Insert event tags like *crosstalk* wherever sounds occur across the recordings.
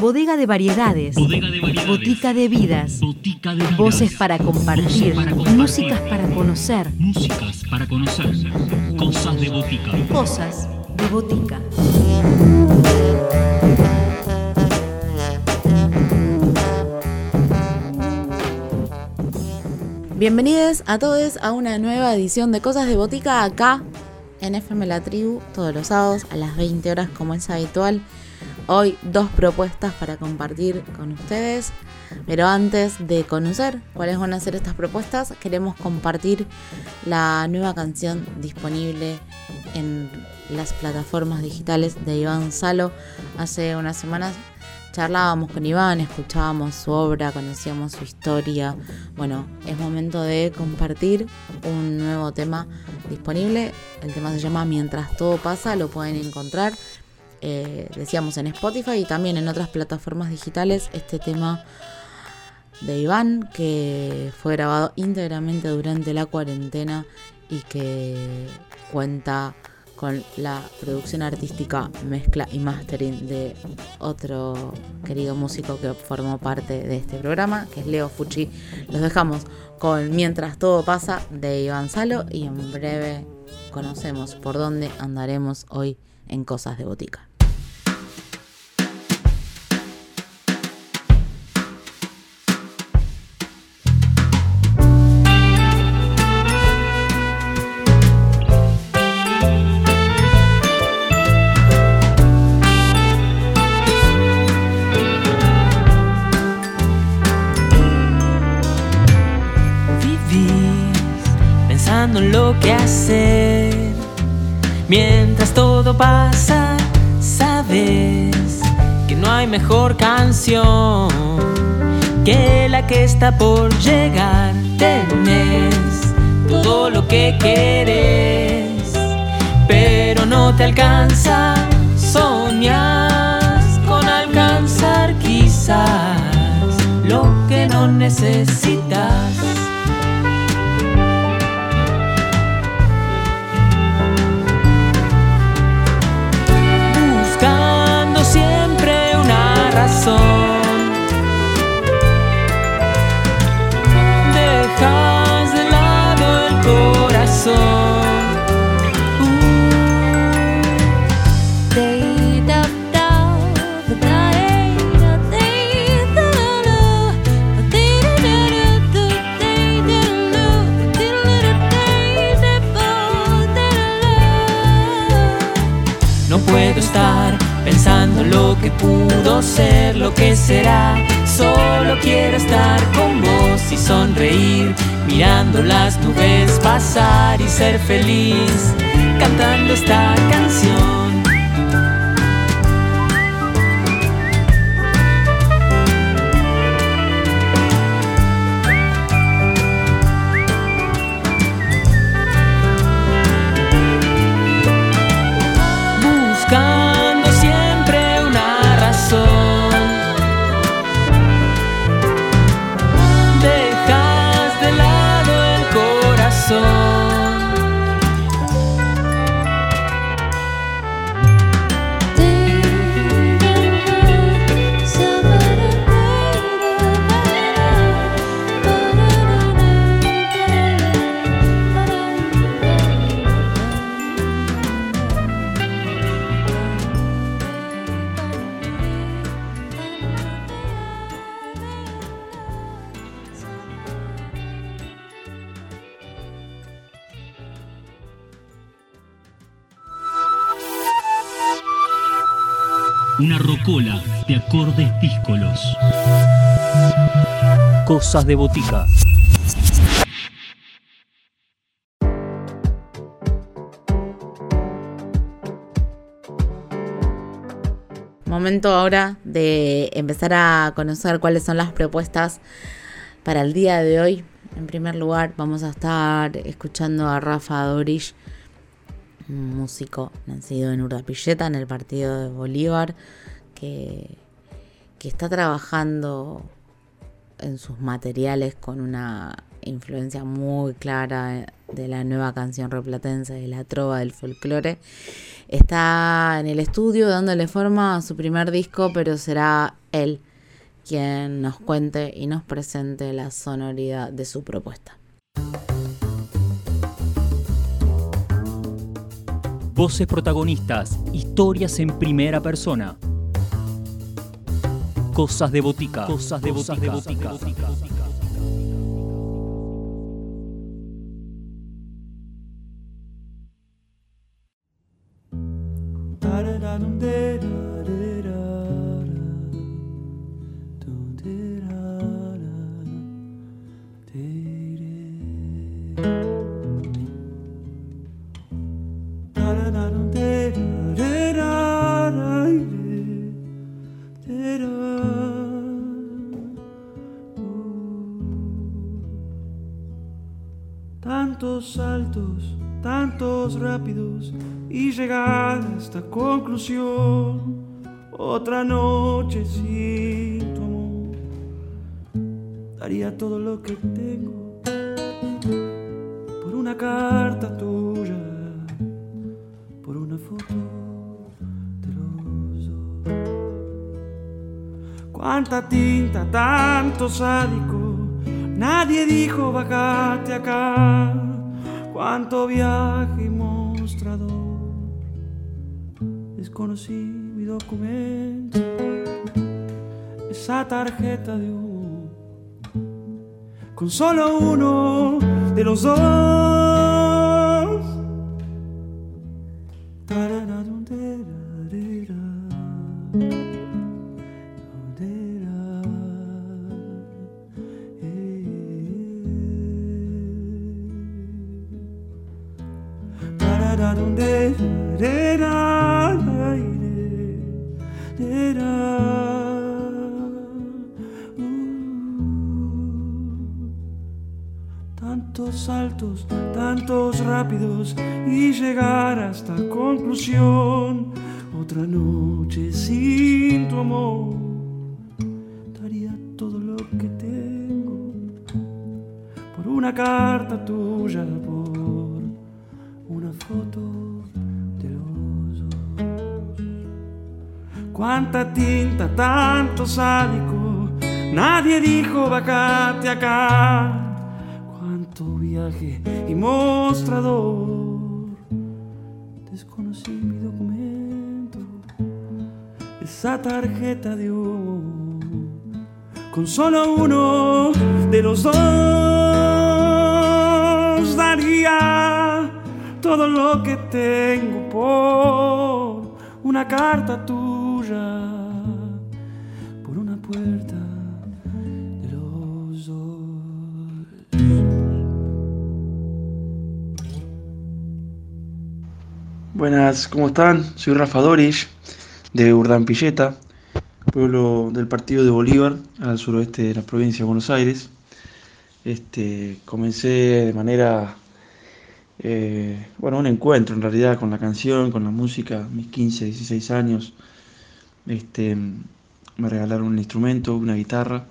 Bodega de variedades. Bodega de variedades. Botica de vidas. Botica de vidas. Voces para compartir. Voces para compartir. Músicas para conocer. Músicas para conocer. Cosas de botica. Cosas de botica. Bienvenidos a todos a una nueva edición de Cosas de Botica acá en FM La Tribu, todos los sábados a las 20 horas como es habitual. Hoy dos propuestas para compartir con ustedes, pero antes de conocer cuáles van a ser estas propuestas, queremos compartir la nueva canción disponible en las plataformas digitales de Iván Salo. Hace unas semanas charlábamos con Iván, escuchábamos su obra, conocíamos su historia. Bueno, es momento de compartir un nuevo tema disponible. El tema se llama Mientras todo pasa, lo pueden encontrar, eh, decíamos, en Spotify y también en otras plataformas digitales. Este tema de Iván que fue grabado íntegramente durante la cuarentena y que cuenta con la producción artística, mezcla y mastering de otro querido músico que formó parte de este programa, que es Leo Fucci. Los dejamos con Mientras todo pasa de Iván Salo y en breve conocemos por dónde andaremos hoy en Cosas de Botica. Mejor canción que la que está por llegar. Tenés todo lo que quieres, pero no te alcanza. Soñas con alcanzar quizás lo que no necesitas. Sonreír, mirando las nubes pasar y ser feliz, cantando esta canción. De botica. Momento ahora de empezar a conocer cuáles son las propuestas para el día de hoy. En primer lugar, vamos a estar escuchando a Rafa Dorish, un músico nacido en Urdapilleta, en el partido de Bolívar, que está trabajando en sus materiales con una influencia muy clara de la nueva canción replatense de la trova del folclore. está en el estudio dándole forma a su primer disco, pero será él quien nos cuente y nos presente la sonoridad de su propuesta. Voces protagonistas, historias en primera persona. Cosas de botica. Cosas de botica. Tantos Otra noche sin tu amor. Daría todo lo que tengo por una carta tuya, por una foto de los dos. Cuánta tinta, tanto sádico. Nadie dijo bajate acá. Cuánto viaje y mostrador. Desconocí mi documento. Esa tarjeta de humo. Con solo uno de los dos. Tantos saltos, tantos rápidos y llegar hasta conclusión. Otra noche sin tu amor, daría todo lo que tengo. Por una carta tuya, Cuánta tinta, tanto sádico, nadie dijo bajate acá. Cuánto viaje y mostrador, desconocí mi documento, esa tarjeta de humo, con solo uno de los dos daría todo lo que tengo por una carta tuya, por una puerta de los dos. Buenas, ¿cómo están? Soy Rafa Dorish, de Urdampilleta, pueblo del partido de Bolívar, al suroeste de la provincia de Buenos Aires. Este, comencé de manera, eh, bueno, un encuentro en realidad con la canción, con la música, mis 15, 16 años. Este, me regalaron un instrumento, una guitarra,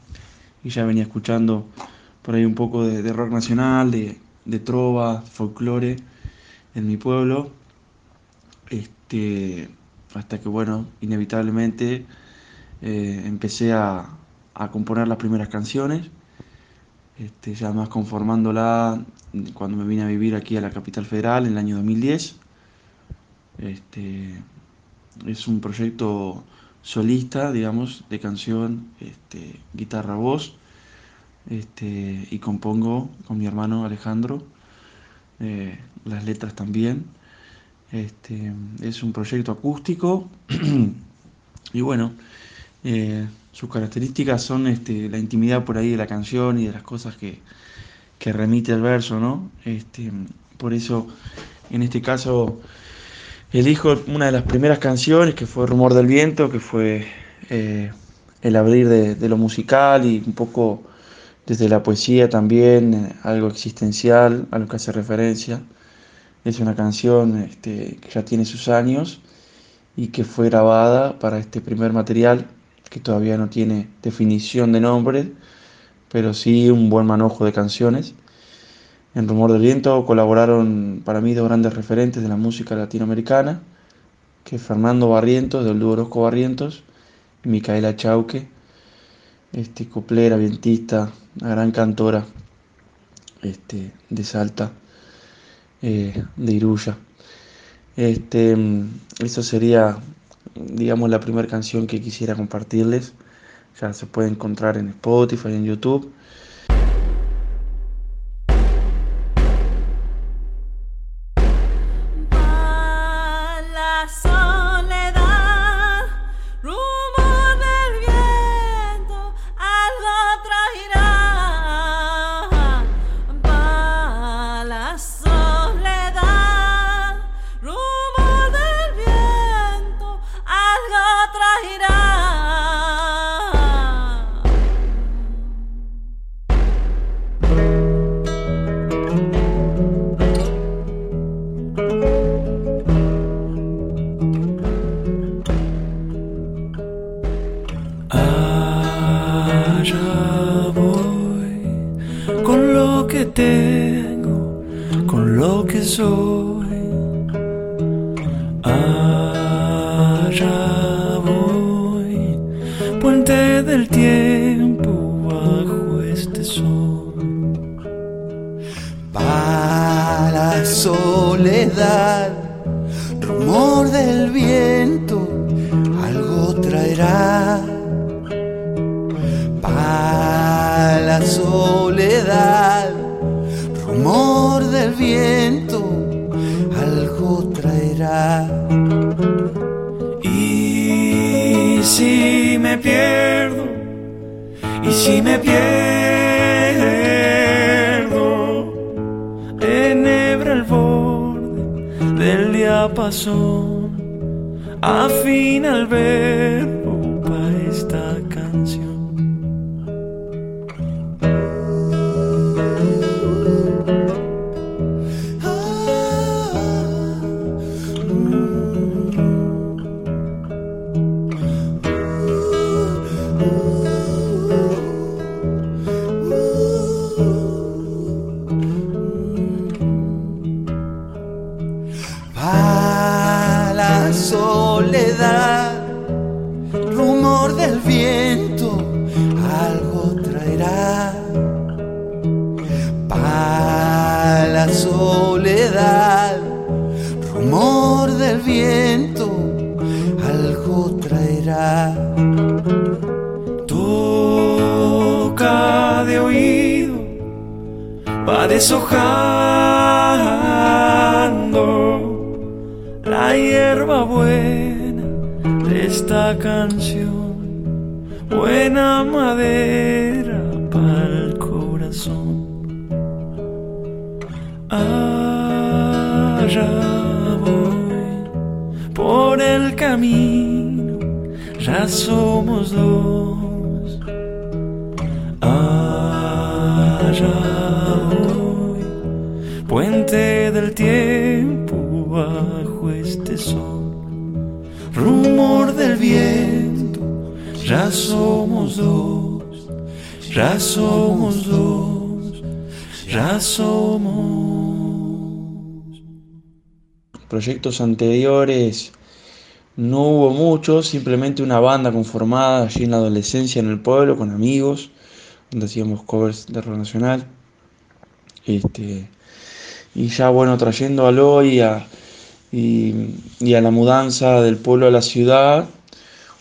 y ya venía escuchando por ahí un poco de, rock nacional, de, de trova, folclore en mi pueblo. Este, hasta que, bueno, inevitablemente eh, empecé a, a componer las primeras canciones, este, ya más conformándola cuando me vine a vivir aquí a la capital federal en el año 2010. Este, es un proyecto solista, digamos, de canción, este, guitarra, voz, este, y compongo con mi hermano Alejandro eh, las letras también. Este, es un proyecto acústico *clears throat* y bueno, eh, sus características son este, la intimidad por ahí de la canción y de las cosas que, remite el verso, ¿no? Este, por eso, en este caso, elijo una de las primeras canciones que fue Rumor del Viento, que fue eh, el abrir de, lo musical y un poco desde la poesía también, algo existencial, a lo que hace referencia. Es una canción este, que ya tiene sus años y que fue grabada para este primer material que todavía no tiene definición de nombre, pero sí un buen manojo de canciones. En Rumor del Viento colaboraron para mí dos grandes referentes de la música latinoamericana, que Fernando Barrientos, del dúo Orozco Barrientos, y Micaela Chauque, este, coplera, vientista, una gran cantora este, de Salta, eh, de Iruya. Este, eso sería, digamos, la primera canción que quisiera compartirles. Ya se puede encontrar en Spotify, en YouTube. soledad, rumor del viento, algo traerá. Y si me pierdo, y si me pierdo, enhebra el borde del diapasón, afina al ver corazón. Allá voy por el camino, ya somos dos. Allá voy, puente del tiempo bajo este sol, rumor del viento, ya somos dos ya somos dos proyectos anteriores no hubo mucho, simplemente una banda conformada allí en la adolescencia en el pueblo con amigos, donde hacíamos covers de rock nacional. Este, y ya bueno, trayendo al hoy y, a la mudanza del pueblo a la ciudad,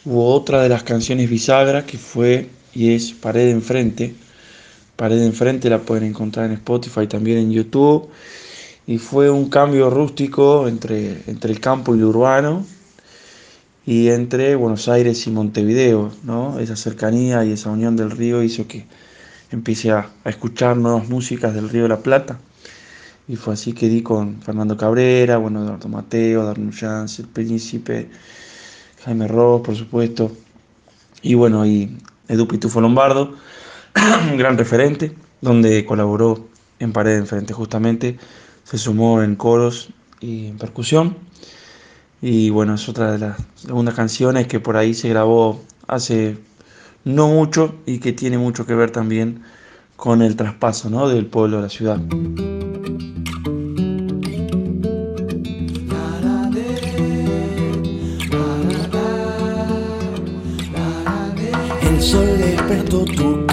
hubo otra de las canciones bisagra que fue y es Pared Enfrente. Pared Enfrente la pueden encontrar en Spotify, también en YouTube y fue un cambio rústico entre, entre el campo y lo urbano y entre Buenos Aires y Montevideo, ¿no? Esa cercanía y esa unión del río hizo que empiece a, escuchar nuevas músicas del Río de la Plata. Y fue así que di con Fernando Cabrera, bueno, Eduardo Mateo, Darno Jans, El Príncipe, Jaime Ross, por supuesto. Y bueno, y Edu Pitufo Lombardo, un *clears throat* gran referente, donde colaboró en Pared en Frente justamente, se sumó en coros y en percusión. Y bueno, es otra de las segundas canciones que por ahí se grabó hace no mucho y que tiene mucho que ver también con el traspaso ¿no? del pueblo a la ciudad. El sol despertó tu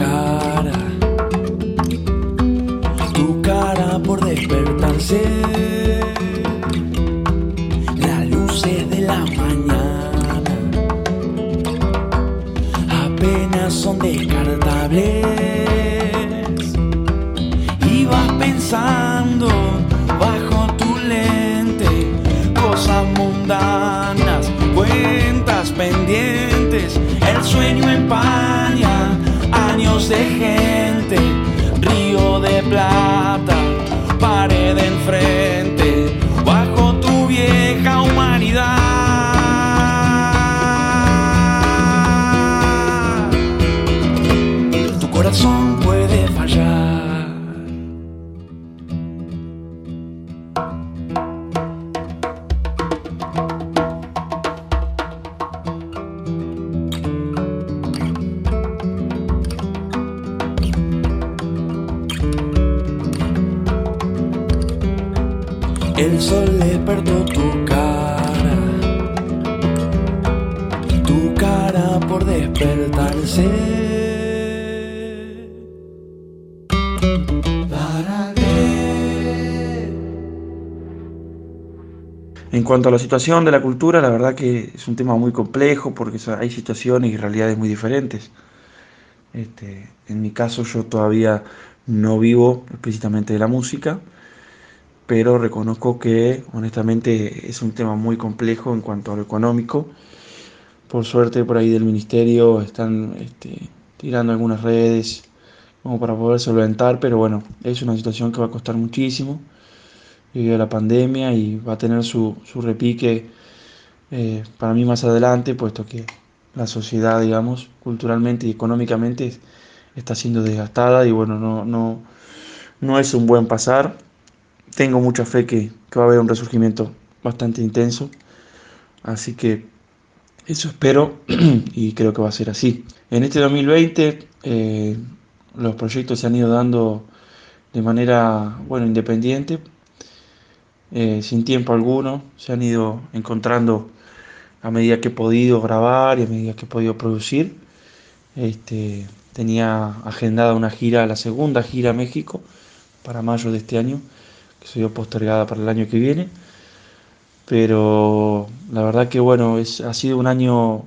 descartables. Y vas pensando bajo tu lente cosas mundanas, cuentas pendientes, el sueño empaña años de gente, El sol despertó tu cara, tu cara por despertarse. En cuanto a la situación de la cultura, la verdad que es un tema muy complejo porque hay situaciones y realidades muy diferentes. Este, en mi caso yo todavía no vivo explícitamente de la música, pero reconozco que honestamente es un tema muy complejo en cuanto a lo económico. Por suerte por ahí del ministerio están este, tirando algunas redes como para poder solventar, pero bueno, es una situación que va a costar muchísimo debido a la pandemia y va a tener su, su repique eh, para mí más adelante, puesto que la sociedad, digamos, culturalmente y económicamente es- está siendo desgastada y bueno, no, no, no es un buen pasar. Tengo mucha fe que, va a haber un resurgimiento bastante intenso, así que eso espero *clears throat* y creo que va a ser así. En este 2020 eh, los proyectos se han ido dando de manera, bueno, independiente, eh, sin tiempo alguno, se han ido encontrando a medida que he podido grabar y a medida que he podido producir. Este, tenía agendada una gira, la segunda gira a México para mayo de este año, que se dio postergada para el año que viene. Pero la verdad que bueno, es, ha sido un año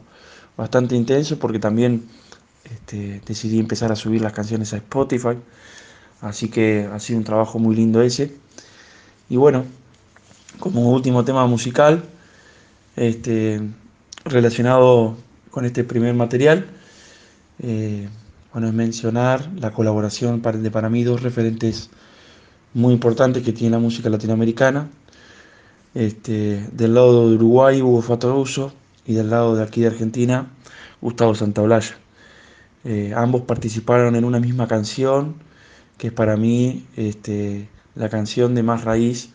bastante intenso porque también este, decidí empezar a subir las canciones a Spotify. Así que ha sido un trabajo muy lindo ese. Y bueno, como último tema musical, este, relacionado con este primer material, eh, bueno, es mencionar la colaboración de para mí dos referentes muy importantes que tiene la música latinoamericana. Este, del lado de Uruguay, Hugo Fatoruso, y del lado de aquí de Argentina, Gustavo Santaolalla. Eh, ambos participaron en una misma canción, que es para mí este, la canción de más raíz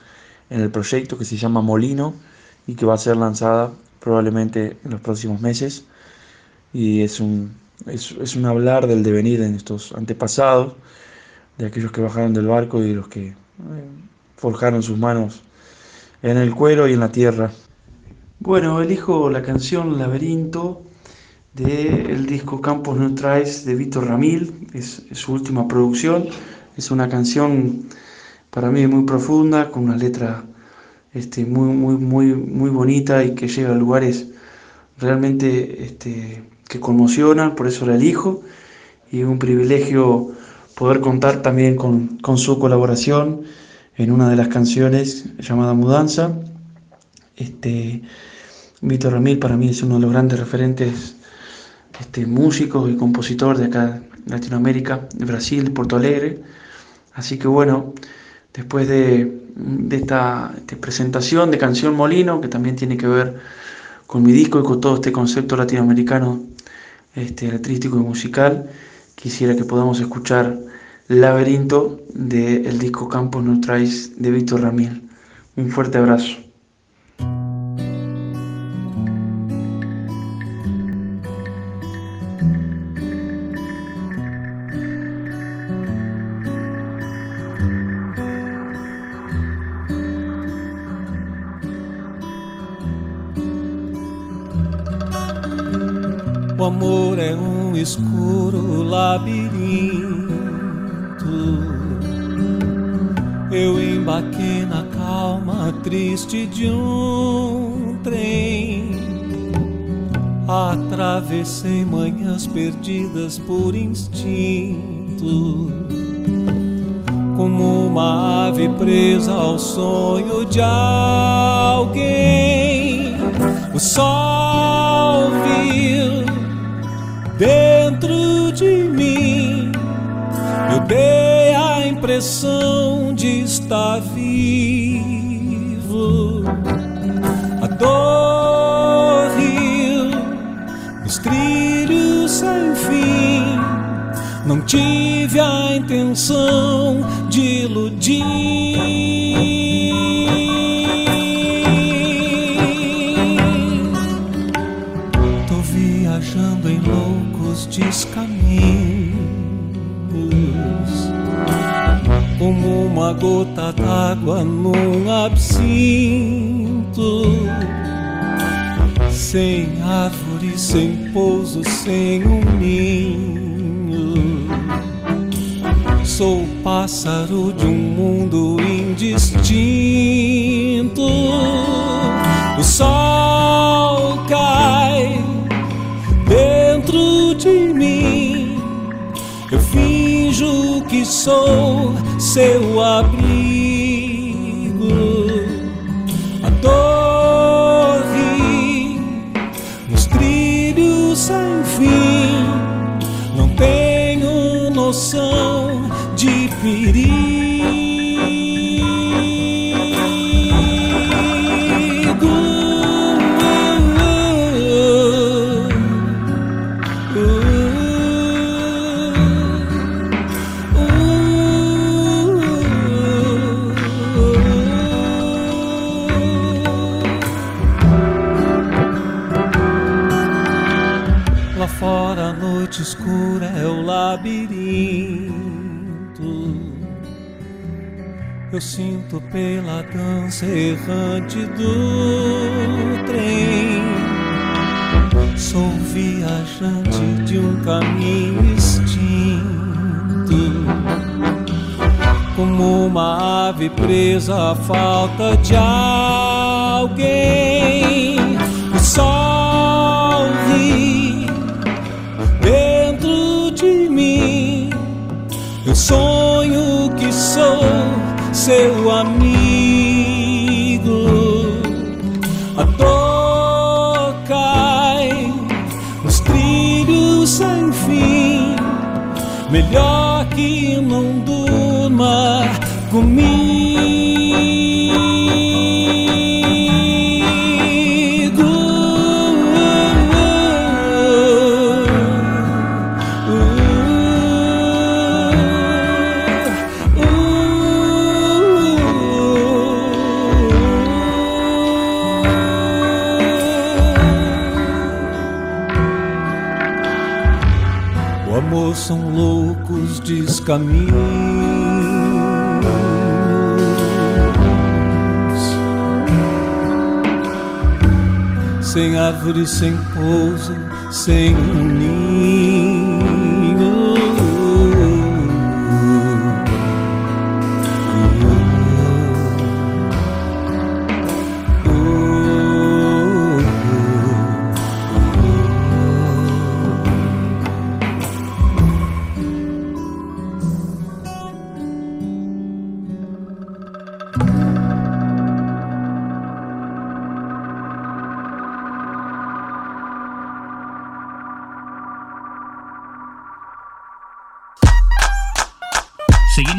en el proyecto, que se llama Molino, y que va a ser lanzada probablemente en los próximos meses. Y es un, es, es un hablar del devenir de nuestros antepasados, de aquellos que bajaron del barco y los que eh, forjaron sus manos en el cuero y en la tierra. Bueno, elijo la canción Laberinto del disco Campos Neutrais de Víctor Ramil, es, su última producción. Es una canción para mí muy profunda, con una letra este, muy, muy, muy, muy bonita y que llega a lugares realmente este, que conmocionan, por eso la elijo. Y un privilegio poder contar también con, con su colaboración en una de las canciones llamada Mudanza. Este, Víctor Ramil para mí es uno de los grandes referentes este, músicos y compositor de acá Latinoamérica, Brasil, Porto Alegre. Así que bueno, después de, de esta de presentación de Canción Molino, que también tiene que ver con mi disco y con todo este concepto latinoamericano este, letrístico y musical, quisiera que podamos escuchar Laberinto del disco Campos Neutrais de Víctor Ramil. Un fuerte abrazo. Amor num escuro labirinto. Eu embarquei na calma triste de um trem. Atravessei manhãs perdidas por instinto. Como uma ave presa ao sonho de alguém. O sol viu dentro de mim. Eu dei a impressão de estar vivo. A dor riu nos trilhos sem fim. Não tive a intenção de iludir. Loucos descaminhos, como uma gota d'água num absinto, sem árvore, sem pouso, sem um ninho. Sou pássaro de um mundo indistinto. O sol Eu finjo que sou seu abrigo. O labirinto. Eu sinto pela dança errante do trem. Sou viajante de um caminho extinto. Como uma ave presa à falta de alguém. O sol sonho que sou seu amigo. A dor cai nos trilhos sem fim. Melhor que não durma comigo. Descaminhos Sem árvore, sem pouso, sem um ninho